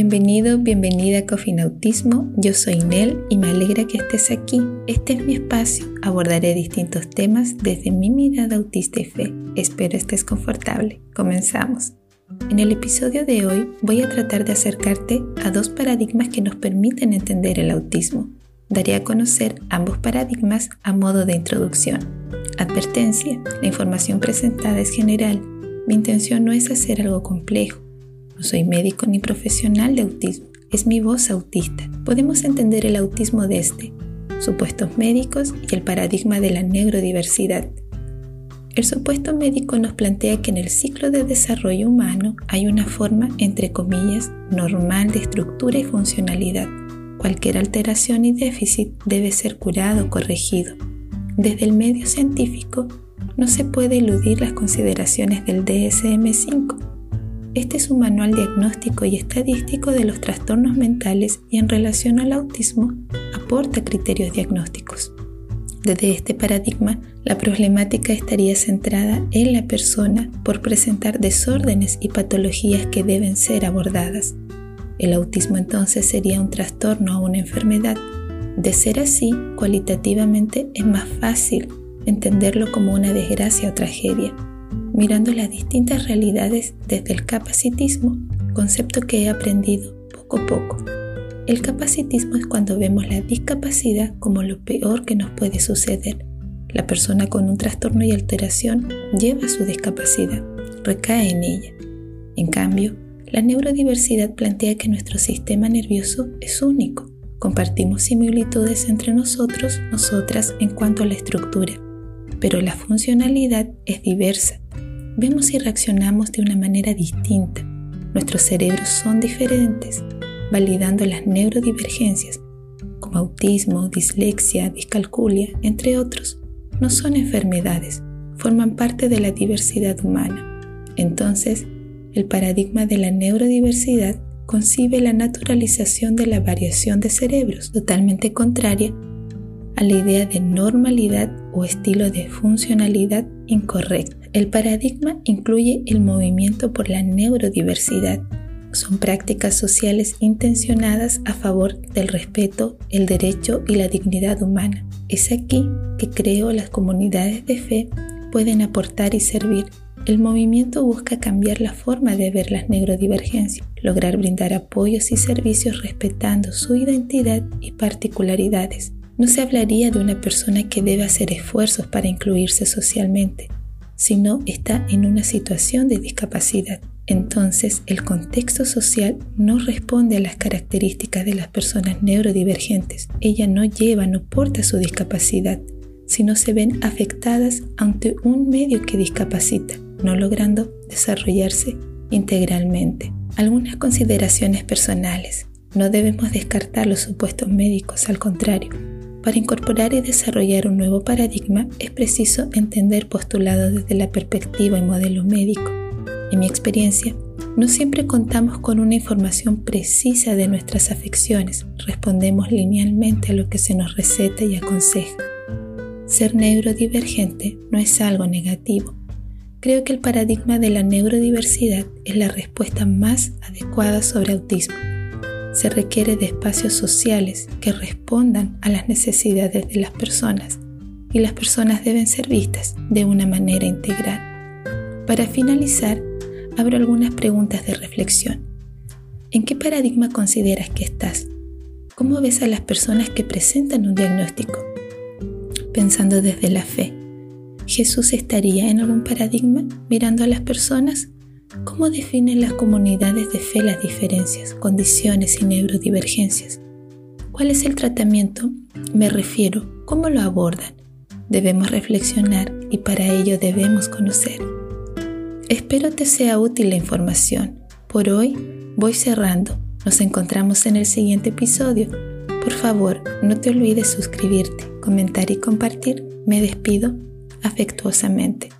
Bienvenido, bienvenida a Cofinautismo. Yo soy Nel y me alegra que estés aquí. Este es mi espacio. Abordaré distintos temas desde mi mirada autista y fe. Espero estés confortable. Comenzamos. En el episodio de hoy voy a tratar de acercarte a dos paradigmas que nos permiten entender el autismo. Daré a conocer ambos paradigmas a modo de introducción. Advertencia, la información presentada es general. Mi intención no es hacer algo complejo no soy médico ni profesional de autismo, es mi voz autista. Podemos entender el autismo desde supuestos médicos y el paradigma de la neurodiversidad. El supuesto médico nos plantea que en el ciclo de desarrollo humano hay una forma, entre comillas, normal de estructura y funcionalidad. Cualquier alteración y déficit debe ser curado o corregido. Desde el medio científico, no se puede eludir las consideraciones del DSM-5, este es un manual diagnóstico y estadístico de los trastornos mentales y en relación al autismo aporta criterios diagnósticos. Desde este paradigma, la problemática estaría centrada en la persona por presentar desórdenes y patologías que deben ser abordadas. El autismo entonces sería un trastorno o una enfermedad. De ser así, cualitativamente es más fácil entenderlo como una desgracia o tragedia mirando las distintas realidades desde el capacitismo, concepto que he aprendido poco a poco. El capacitismo es cuando vemos la discapacidad como lo peor que nos puede suceder. La persona con un trastorno y alteración lleva su discapacidad, recae en ella. En cambio, la neurodiversidad plantea que nuestro sistema nervioso es único. Compartimos similitudes entre nosotros, nosotras en cuanto a la estructura, pero la funcionalidad es diversa vemos y reaccionamos de una manera distinta. Nuestros cerebros son diferentes, validando las neurodivergencias, como autismo, dislexia, discalculia, entre otros. No son enfermedades, forman parte de la diversidad humana. Entonces, el paradigma de la neurodiversidad concibe la naturalización de la variación de cerebros, totalmente contraria a la idea de normalidad o estilo de funcionalidad incorrecta. El paradigma incluye el movimiento por la neurodiversidad. Son prácticas sociales intencionadas a favor del respeto, el derecho y la dignidad humana. Es aquí que creo las comunidades de fe pueden aportar y servir. El movimiento busca cambiar la forma de ver las neurodivergencias, lograr brindar apoyos y servicios respetando su identidad y particularidades. No se hablaría de una persona que debe hacer esfuerzos para incluirse socialmente, sino está en una situación de discapacidad. Entonces, el contexto social no responde a las características de las personas neurodivergentes. Ella no lleva, no porta su discapacidad, sino se ven afectadas ante un medio que discapacita, no logrando desarrollarse integralmente. Algunas consideraciones personales. No debemos descartar los supuestos médicos, al contrario, para incorporar y desarrollar un nuevo paradigma es preciso entender postulados desde la perspectiva y modelo médico. En mi experiencia, no siempre contamos con una información precisa de nuestras afecciones, respondemos linealmente a lo que se nos receta y aconseja. Ser neurodivergente no es algo negativo. Creo que el paradigma de la neurodiversidad es la respuesta más adecuada sobre autismo se requiere de espacios sociales que respondan a las necesidades de las personas y las personas deben ser vistas de una manera integral. Para finalizar, abro algunas preguntas de reflexión. ¿En qué paradigma consideras que estás? ¿Cómo ves a las personas que presentan un diagnóstico? Pensando desde la fe, ¿Jesús estaría en algún paradigma mirando a las personas ¿Cómo definen las comunidades de fe las diferencias, condiciones y neurodivergencias? ¿Cuál es el tratamiento? Me refiero, ¿cómo lo abordan? Debemos reflexionar y para ello debemos conocer. Espero te sea útil la información. Por hoy voy cerrando. Nos encontramos en el siguiente episodio. Por favor, no te olvides suscribirte, comentar y compartir. Me despido afectuosamente.